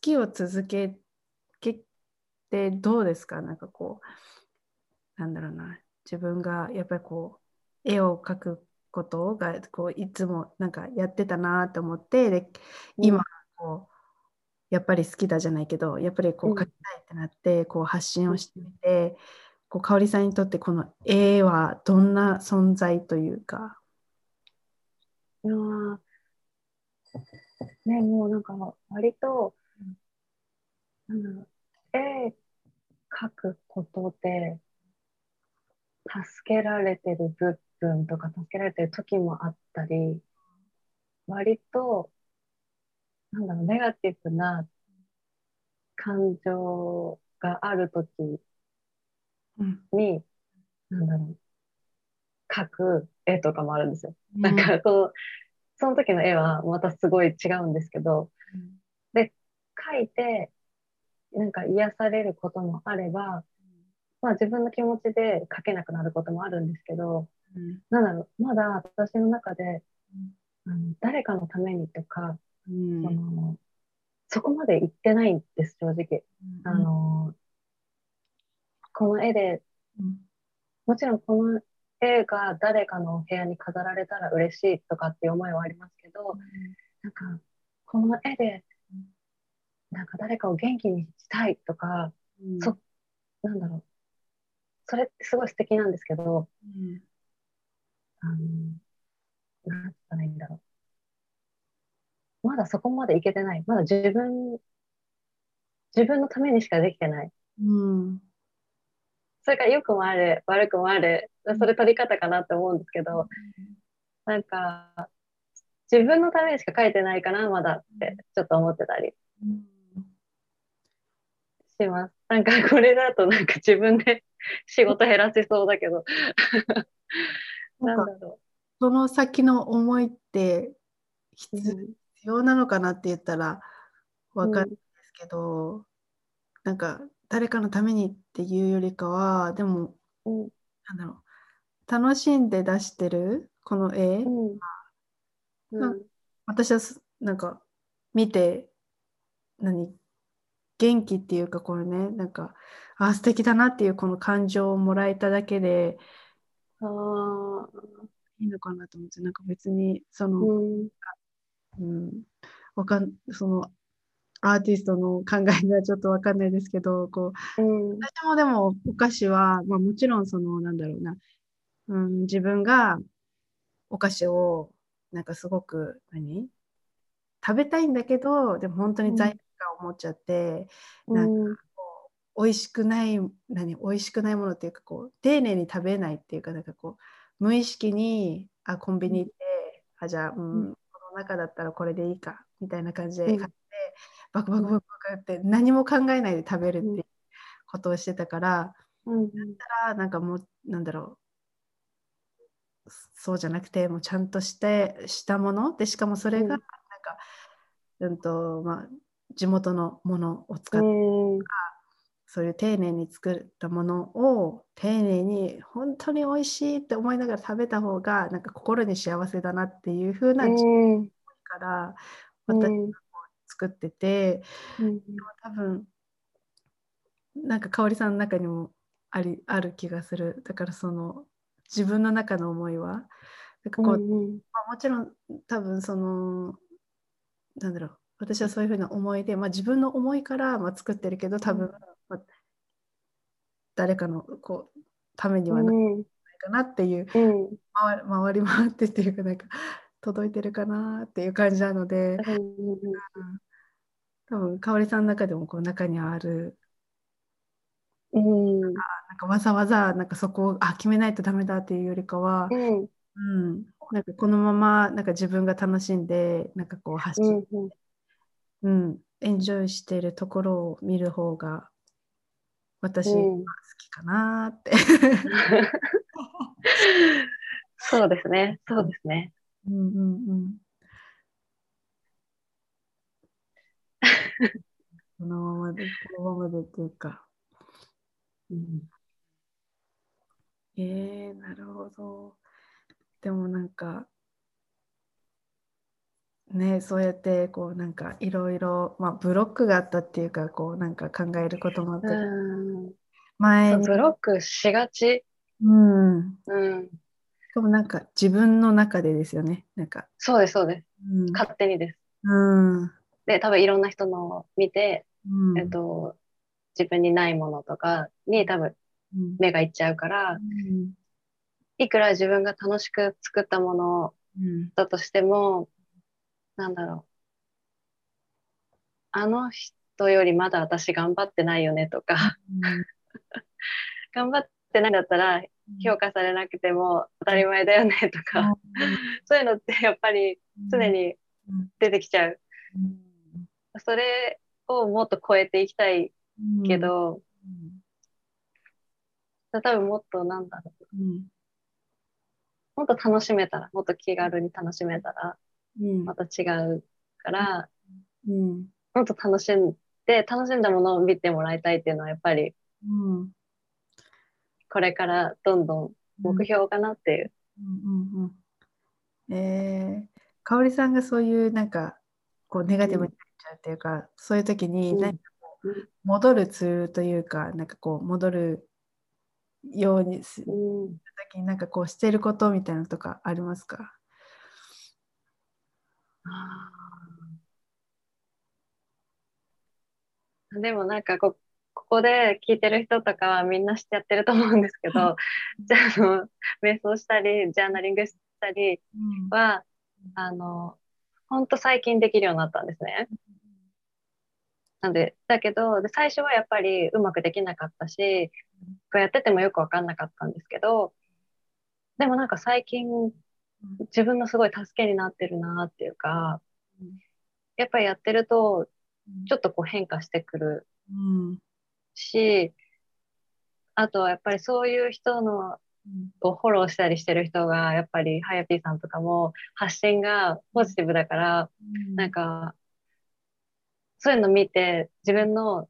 きを続けてどうですか？なんかこうなんだろうな。自分がやっぱりこう絵を描くことがこういつもなんかやってたなと思ってで今こうやっぱり好きだじゃないけどやっぱりこう書きたいってなってこう発信をしてみて、こう香織さんにとってこの絵はどんな存在というか？いやねもうなんか割と、なんだろう絵描くことで助けられてる部分とか助けられてる時もあったり割となんだろうネガティブな感情がある時に、うん、なんだろう描く絵とかもあるんですよ。うん、なんかこうその時の絵はまたすごい違うんですけど、うん、で描いてなんか癒されることもあれば、まあ、自分の気持ちで描けなくなることもあるんですけど、うん、なんだろうまだ私の中で、うん、あの誰かのためにとか、うん、そのそこまで行ってないんです正直。あのこの絵で、もちろんこの絵が誰かの部屋に飾られたら嬉しいとかっていう思いはありますけど、なんかこの絵でなんか誰かを元気にしたいとか、うん、そなんだろう。それってすごい素敵なんですけど、うん、あのなんつったらいいんだろう。まだそこまでいけてない。まだ自分自分のためにしかできてない、うん、それから良くもある悪くもあるそれ取り方かなって思うんですけど、うん、なんか自分のためにしか書いてないかなまだってちょっと思ってたり。うんします。なんかこれだとなんか自分で 仕事減らせそうだけど。なんだろう。その先の思いって必要なのかなって言ったら分かるんですけど、うん、なんか誰かのためにっていうよりかはでも、うん、なんだろう楽しんで出してるこの絵、うんうん、私はなんか見て何元気っていうかこれねなんかあ素敵だなっていうこの感情をもらえただけであいいのかなと思ってなんか別にその、うん、うん、わかんそのアーティストの考えにはちょっとわかんないですけどこう、うん、私もでもお菓子は、まあ、もちろんそのなんだろうな、うん、自分がお菓子をなんかすごく何？食べたいんだけどでも本当に罪思っちゃってなんかこう美味しくない何美味しくないものっていうかこう丁寧に食べないっていうかなんかこう無意識にあコンビニ行って、あじゃあ、うん、この中だったらこれでいいかみたいな感じで買って、バクバクバクバクって何も考えないで食べるっていうことをしてたから、うん、だったらなんかもうなんだろうそうじゃなくてもうちゃんとしてしたもの？でしかもそれがなんか、うんとまあ、地元のものを使ってそういう丁寧に作ったものを丁寧に本当に美味しいって思いながら食べた方がなんか心に幸せだなっていう風な自分から私が作ってて、でも多分なんか香織さんの中にもありある気がする。だからその自分の中の思いはなんかこう、うんうん、まあ、もちろん多分そのなんだろう私はそういうふうな思いで、まあ、自分の思いからまあ作ってるけど多分、まあ、誰かのこうためにはならないかなっていう、うん、回回り回ってっていうかなんか届いてるかなっていう感じなので、うん、多分香織さんの中でもこう中にある、うん、なんかわざわざなんかそこをあ決めないとダメだっていうよりかは、うん、うん、なんかこのままなんか自分が楽しんでなんかこう発信うん、エンジョイしてるところを見る方が私は好きかなって、そうですね、そうですね。うんうんうん。このままで、このままでっていうか。うん、えー、なるほど。でもなんか、ね、そうやってこうなんかいろいろ、まあ、ブロックがあったっていうかこうなんか考えることもあった前にブロックしがち、うんうん、かもなんか自分の中でですよね。なんか。そうです、そうです。うん。勝手にです。うん。で、多分いろんな人のを見て、うんえっと、自分にないものとかに多分うん目がいっちゃうから、いくら自分が楽しく作ったものうんだとしても、なんだろう。あの人よりまだ私頑張ってないよねとか、頑張ってないんだったら評価されなくても当たり前だよねとか、そういうのってやっぱり常に出てきちゃう。それをもっと超えていきたいけど、多分もっとなんだろう。もっと楽しめたら、もっと気軽に楽しめたら、また違うから、うん。もっと楽しんで、楽しんだものを見てもらいたいっていうのは、やっぱり、うん。これからどんどん目標かなっていう。うんうんうんえー、香織さんがそういうなんかこうネガティブになっちゃうっていうか、そういう時にうん。何かこう戻るツールというか、なんかこう戻るようにするうん。時になんかこうしてることみたいなのとかありますか？でもなんかこここで聞いてる人とかはみんな知ってやってると思うんですけど、じゃああの瞑想したりジャーナリングしたりはあの本当最近できるようになったんですね。なんでだけどで最初はやっぱりうまくできなかったしこうやっててもよく分かんなかったんですけどでもなんか最近自分のすごい助けになってるなっていうかやっぱりやってるとちょっとこう変化してくるうん。しあとはやっぱりそういう人のをフォローしたりしてる人がやっぱりはやぴーさんとかも発信がポジティブだからなんかそういうの見て自分の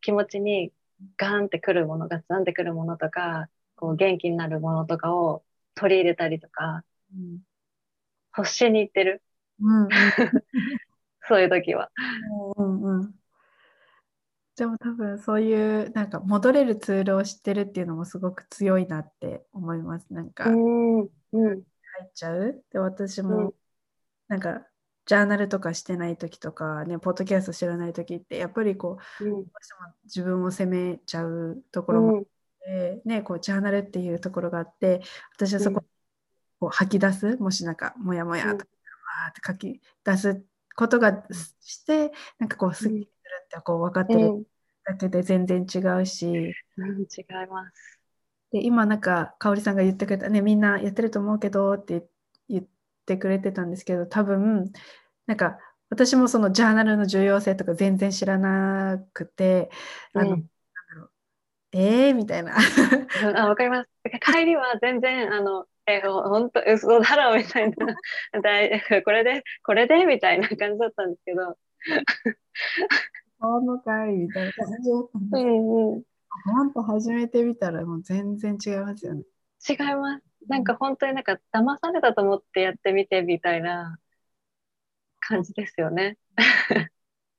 気持ちにガーンってくるものガツンってくるものとかこう元気になるものとかを取り入れたりとかうん欲しに行ってる。うん。そういう時は。うんうんでも多分そういうなんか戻れるツールを知ってるっていうのもすごく強いなって思います。なんか入うんうん。っちゃう？で私うん。もなんかジャーナルとかしてない時とかね、ポッドキャスト知らない時ってやっぱりこううん。自分を責めちゃうところもあっうん。て、ね、こうジャーナルっていうところがあって私はそこうんこう吐き出す？もしなんかモヤモヤとうんか、わーって書き出すことがしてなんかこうすっきりするってこう分かってるうん。だけで全然違うし、うん違います。で今なんか香織さんが言ってくれたねみんなやってると思うけどって言ってくれてたんですけど多分なんか私もそのジャーナルの重要性とか全然知らなくてあの、うん。えー？みたいな。わかります。帰りは全然、あの、え、ほ本当嘘だろみたいな、だい これで、これで？みたいな感じだったんですけど、そうのかいみたいな感じだったんですうんうん、本当始めてみたらもう全然違いますよね。違います。なんか本当になんか騙されたと思ってやってみてみたいな感じですよね。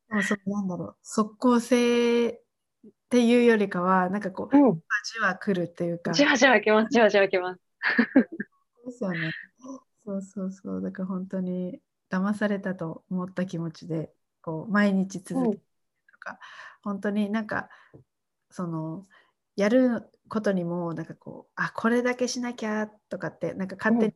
でもそのなんだろう即効性っていうよりかはなんかこううん。味は来るっていうか。じわじわきます。じわじわきます。ですよね。そうそうそう。だから本当に騙されたと思った気持ちで、こう毎日続けるとか、本当になんかそのやることにもなんかこうあこれだけしなきゃとかってなんか勝手に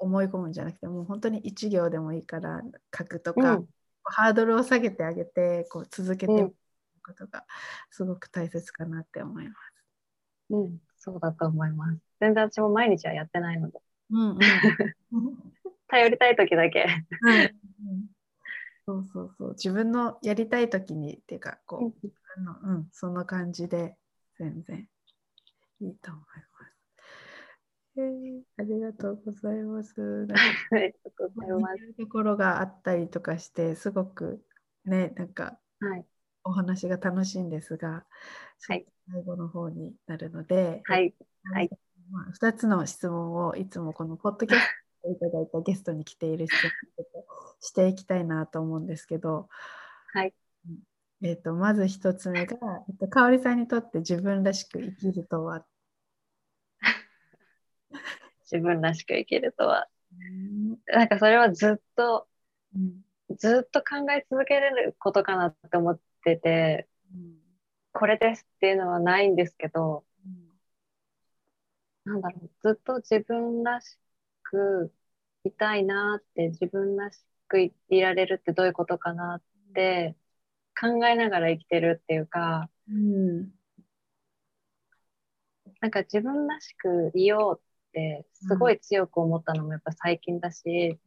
思い込むんじゃなくて、もう本当に一行でもいいから書くとか、うん。ハードルを下げてあげてこう続けていうんくことがすごく大切かなって思います。うん。そうだと思います。全然私も毎日はやってないので、うんうん頼りたい時だけ。そうそうそう自分のやりたい時にっていうかこう、あのうん、そんな感じで全然いいと思います。えーありがとうございます。ありがとうございます。ところがあったりとかしてすごくねなんかはい。お話が楽しいんですが、はい最後の方になるので、はい。はいまあ、2つの質問をいつもこのポッドキャストで いただいたゲストに来ている質問をしていきたいなと思うんですけど、はい。えー、とまず1つ目が、えっと、香織さんにとって自分らしく生きるとは、自分らしく生きるとは？うん。なんかそれはずっと、うん。ずっと考え続けれることかなって思ってて、これですっていうのはないんですけど、なんだろう、ずっと自分らしくいたいなって、自分らしくいられるってどういうことかなって考えながら生きてるっていうか、うんなんか自分らしくいようってすごい強く思ったのもやっぱ最近だし、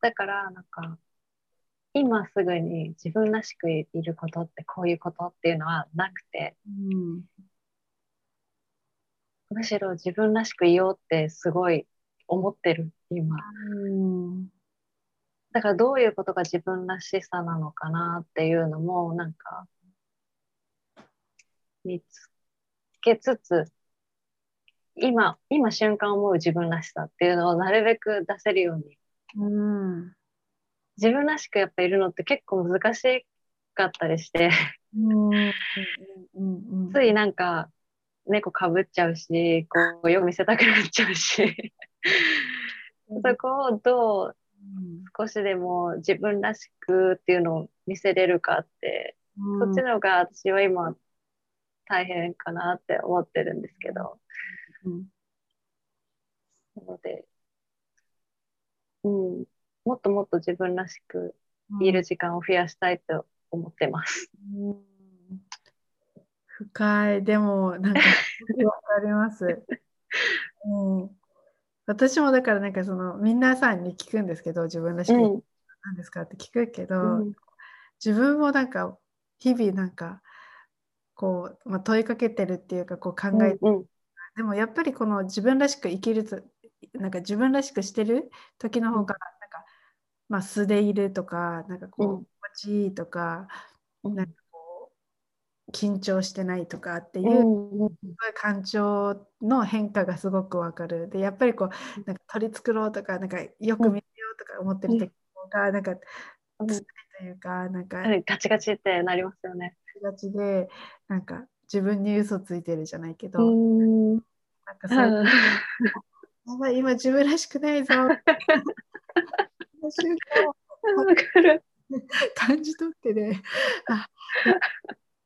だからなんか今すぐに自分らしくいることってこういうことっていうのはなくて、うん。むしろ自分らしくいようってすごい思ってる今。うん。だからどういうことが自分らしさなのかなっていうのもなんか見つけつつ今今瞬間思う自分らしさっていうのをなるべく出せるように。うん。自分らしくやっぱいるのって結構難しかったりして。うん。うん。ついなんか猫かぶっちゃうしこうよく見せたくなっちゃうし。そこをどう少しでも自分らしくっていうのを見せれるかってそっちの方が私は今大変かなって思ってるんですけど、うん。なので、うん、もっともっと自分らしくいる時間を増やしたいと思ってます。うん深い。でもなんか わかります、うん、私もだからなんかその皆さんに聞くんですけど自分らしくうん。何ですかって聞くけど、うん。自分もなんか日々なんかこう、まあ、問いかけてるっていうかこう考えて、うんでもやっぱりこの自分らしく生きるとなんか自分らしくしてる時の方がなんか、まあ素でいるとかなんかこう、うん。心地いいとかうん。なんか緊張してないとかっていう、感情の変化がすごくわかる。でやっぱりこうなんか取り繕ろうとかなんかよく見せようとか思ってる時がなんかうん。辛いというかなんかはいガチガチってなりますよね。がちでなんか自分に嘘ついてるじゃないけど、うん。なんかそういう やばい今自分らしくないぞ。感じ取ってね。あ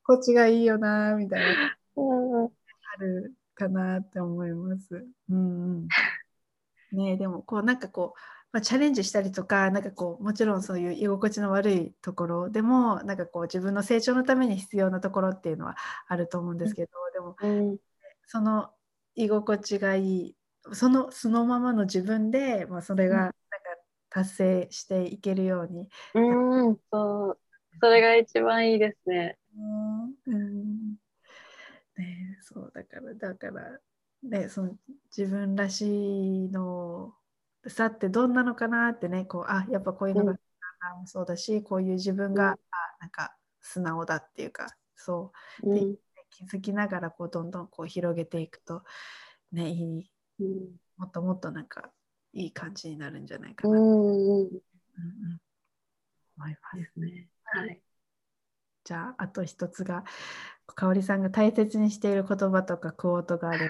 こっちがいいよなみたいな。うんあるかなって思います。うんうん、ねえでもこうなんかこう、まあ、チャレンジしたりとかなんかこうもちろんそういう居心地の悪いところでもなんかこう自分の成長のために必要なところっていうのはあると思うんですけど、でもうん。その居心地がいいそのそのままの自分で、まあ、それがうん。なんか達成していけるように、うん、そう。それが一番いいですね。うん。ねえそうだからだから、ね、その自分らしいのさってどんなのかなってねこうあやっぱこういうのがそうだし、こういう自分が、うん。あなんか素直だっていうかそう。うん。気づきながらこうどんどんこう広げていくとねいい。うん。もっともっとなんかいい感じになるんじゃないかな、うんうんうん。うん思いますね。はい。じゃああと一つが香織さんが大切にしている言葉とかクオートがあれば聞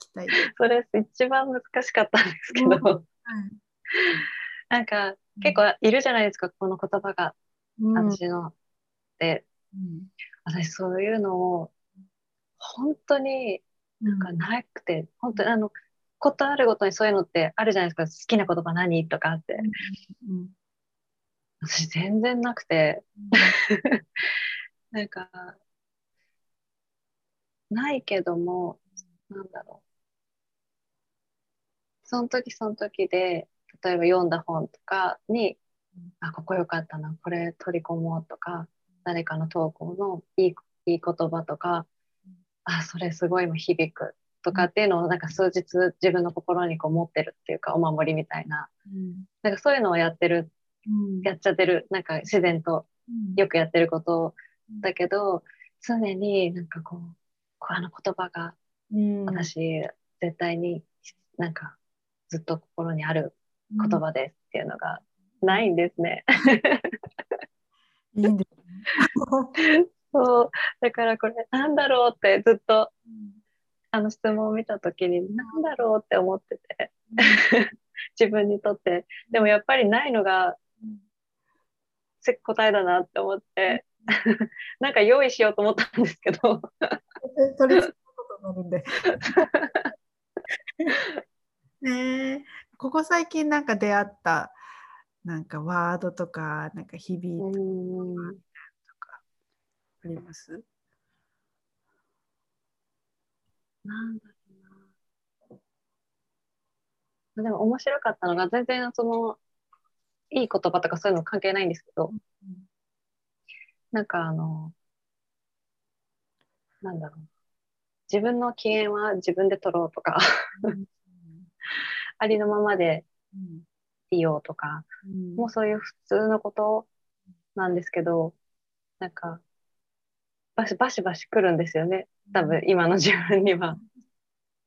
きたい。それ一番難しかったんですけうん。ど、なんか結構いるじゃないですか、この言葉がうん。私の。で、うん私そういうのを本当になんかなくて、本当にあの、ことあるごとにそういうのってあるじゃないですか、好きな言葉何とかあって。うん私全然なくて、なんか、ないけども、なんだろう。その時その時で、例えば読んだ本とかに、あ、ここよかったな、これ取り込もうとか、誰かの投稿のいいいい言葉とか、あ、それすごい今響くとかっていうのをなんか数日自分の心にこう持ってるっていうか、お守りみたいな、うん。なんかそういうのをやってる、うんやっちゃってる、なんか自然とよくやってることだけど、常になんかこう、あの言葉がうん。私絶対になんかずっと心にある言葉ですっていうのがないんですね。いいんですね。そう。だからこれなんだろうってずっとあの質問を見た時に何だろうって思ってて。自分にとって。でもやっぱりないのが答えだなって思って。なんか用意しようと思ったんですけど。それことになるんでねここ最近なんか出会ったなんかワードとかなんか響いたとかあります？なんだろうな。でも面白かったのが全然そのいい言葉とかそういうの関係ないんですけど、うん、なんかあのなんだろう。自分の機嫌は自分で取ろうとかありのままでいようとか、うん、もうそういう普通のことなんですけどなんかバシバシバシ来るんですよね。多分今の自分には。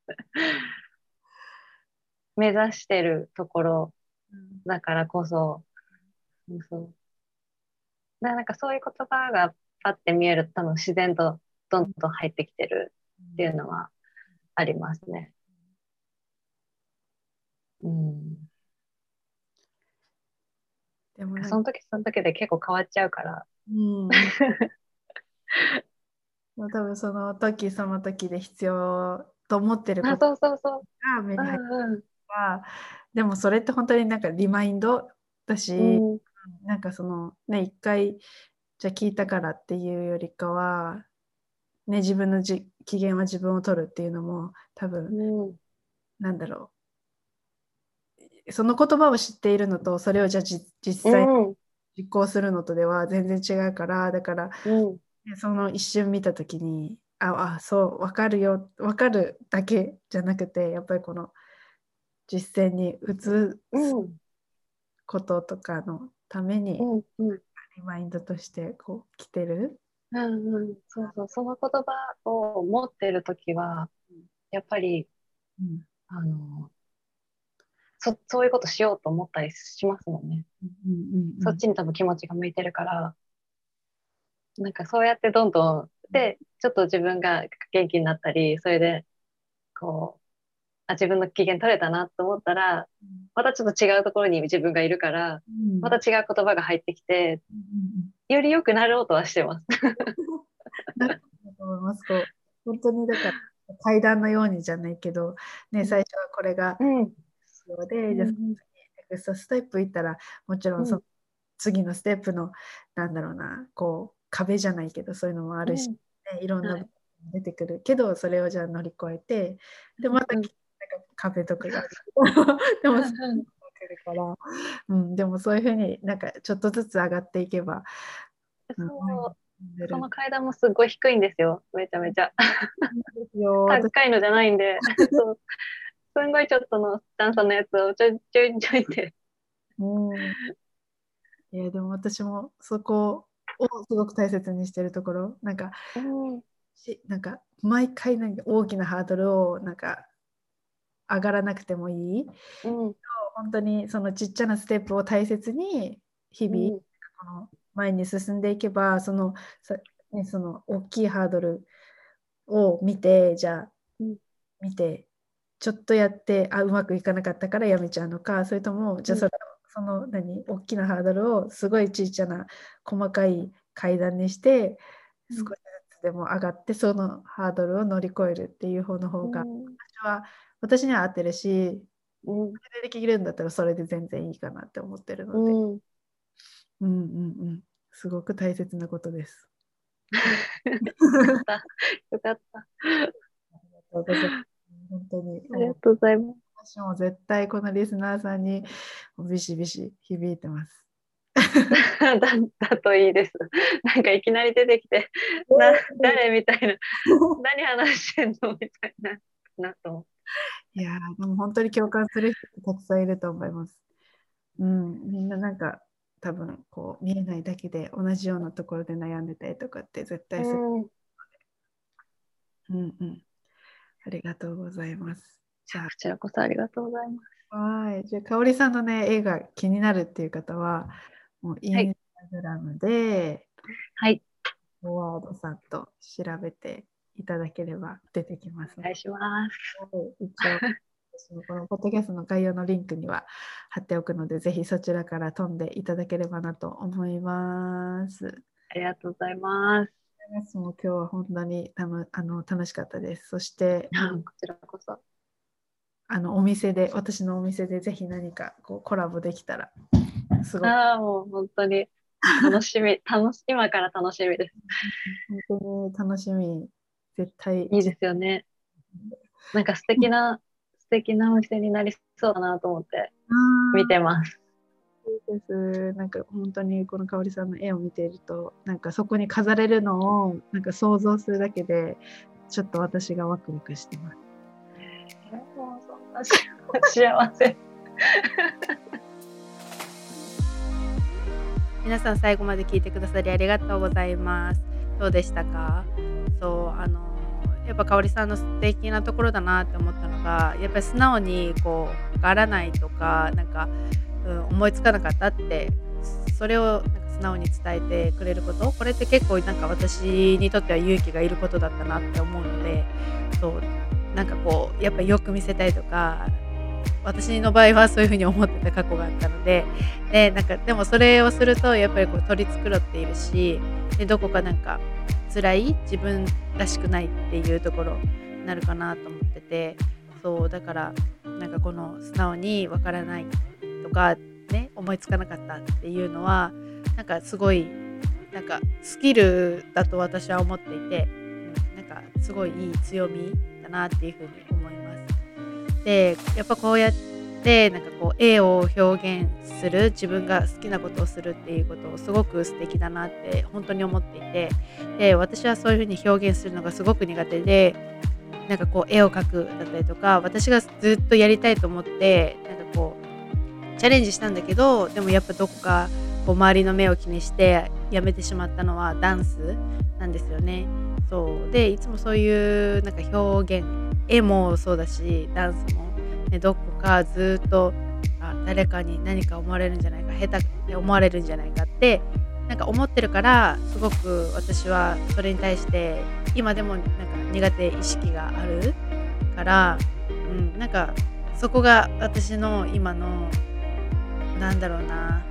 目指してるところだからこそ、うん、そうだなんかそういう言葉がパッて見えると多分自然とどんどん入ってきてるっていうのはありますね。うん。でもその時その時で結構変わっちゃうから。うん 多分その時その時で必要と思ってることが目に入ってるかでもそれって本当になんかリマインドだし、うん、なんかそのね一回じゃ聞いたからっていうよりかは、ね、自分のじ機嫌は自分を取るっていうのも多分、うん、なんだろう。その言葉を知っているのとそれをじゃあ実際実行するのとでは全然違うからだから、うん。その一瞬見た時にああそう分かるよ分かるだけじゃなくてやっぱりこの実践に移すこととかのために、リマインドとしてこう来てる、うんうん、そうそう。その言葉を持ってる時はやっぱり、うん、あのそそういうことしようと思ったりしますもんね、うんうんうん、そっちに多分気持ちが向いてるからなんかそうやってどんどんでちょっと自分が元気になったりそれでこうあ自分の機嫌取れたなと思ったらまたちょっと違うところに自分がいるから、うん、また違う言葉が入ってきて、うん、より良くなろうとはしてます。なると思います。こう本当にだから階段のようにじゃないけど、ね、最初はこれが必要で、うん、じゃあネクストステップいったらもちろんその次のステップのなんだろうなこう壁じゃないけどそういうのもあるし、ね、いろんな出てくるけど、それをじゃあ乗り越えてでまた、うん、壁とかが。でもから、うん、でもそういうふうになんかちょっとずつ上がっていけば。そう、その階段もすごい低いんですよ、めちゃめちゃ。高いのじゃないんで、そう。すんごいちょっとの段差のやつをちょいちょいちょいって。うん、いや、でも私もそこをすごく大切にしてるところ。なんか、うん、しなんか毎回なんか大きなハードルをなんか上がらなくてもいい、うん、本当にそのちっちゃなステップを大切に日々、うん、この前に進んでいけばそのさ、ね、その大きいハードルを見てじゃあ、うん、見てちょっとやってあうまくいかなかったからやめちゃうのかそれともじゃあそれをその何大きなハードルをすごいちっちゃな細かい階段にして少しずつでも上がって、そのハードルを乗り越えるっていう方の方が、私は私には合ってるし、うん、それでできるんだったらそれで全然いいかなって思ってるので、うん、うんうんうんすごく大切なことです。よかった。よかった。本当に。ありがとうございます。私も絶対このリスナーさんにビシビシ響いてます。だだといいです。なんかいきなり出てきて、な誰みたいな、何話してんのみたいな、なと。いやでも本当に共感する人たくさんいると思います。うん、みんななんか多分こう見えないだけで同じようなところで悩んでたりとかって絶対する。うん、うんうんありがとうございます。じゃあ、こちらこそありがとうございます。はい。じゃあ、かおりさんのね、絵が気になるっていう方は、もうインスタグラムで、はい。フォワードさんと調べていただければ出てきますお願いします。一応私もこのポッドキャストの概要のリンクには貼っておくので、ぜひそちらから飛んでいただければなと思います。ありがとうございます。もう今日は本当にたのあの楽しかったです。そして、こちらこそ。あのお店で、私のお店でぜひ何かこうコラボできたら、すごいああ、もう本当に楽しみ、楽し今から楽しみです。本当に楽しみ。絶対いいですよね。なんか素敵な、素敵なお店になりそうだなと思って見てます。いいです。なんか本当にこの香織さんの絵を見ていると、なんかそこに飾れるのをなんか想像するだけで、ちょっと私がワクワクしてます。もうそんな幸せ。皆さん最後まで聞いてくださりありがとうございます。どうでしたか？そうあのやっぱ香織さんの素敵なところだなって思ったのがやっぱり素直にこうわからないとかなんか、うん、思いつかなかったってそれをなんか素直に伝えてくれることこれって結構なんか私にとっては勇気がいることだったなって思うのでそうなんかこうやっぱよく見せたいとか私の場合はそういうふうに思ってた過去があったのででなんかでもそれをするとやっぱりこう取り繕っているしでどこかなんか辛い自分らしくないっていうところになるかなと思っててそうだからなんかこの素直にわからないとかね思いつかなかったっていうのはなんかすごいなんかスキルだと私は思っていて、うん、なんかすごいいい強みだなっていうふうに思います。でやっぱこうやってなんかこう絵を表現する自分が好きなことをするっていうことをすごく素敵だなって本当に思っていて。で私はそういうふうに表現するのがすごく苦手でなんかこう絵を描くだったりとか私がずっとやりたいと思ってなんかこうチャレンジしたんだけどでもやっぱどこかこう周りの目を気にしてやめてしまったのはダンスなんですよね。そう。でいつもそういうなんか表現絵もそうだしダンスも、ね、どこかずっとあ誰かに何か思われるんじゃないか下手って思われるんじゃないかってなんか思ってるからすごく私はそれに対して今でもなんか苦手意識があるから、うん、なんかそこが私の今のなんだろうな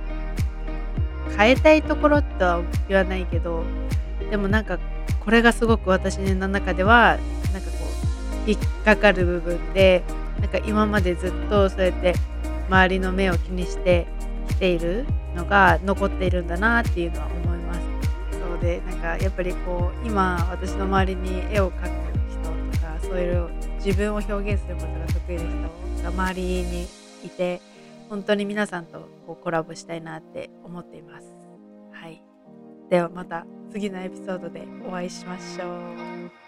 変えたいところとは言わないけどでもなんかこれがすごく私の中ではなんかこう引っかかる部分でなんか今までずっとそうやって周りの目を気にしてきているのが残っているんだなっていうのは思います。そうでなんかやっぱりこう今私の周りに絵を描く人とかそういう自分を表現することが得意な人が周りにいて本当に皆さんとこうコラボしたいなって思っています。はい。ではまた次のエピソードでお会いしましょう。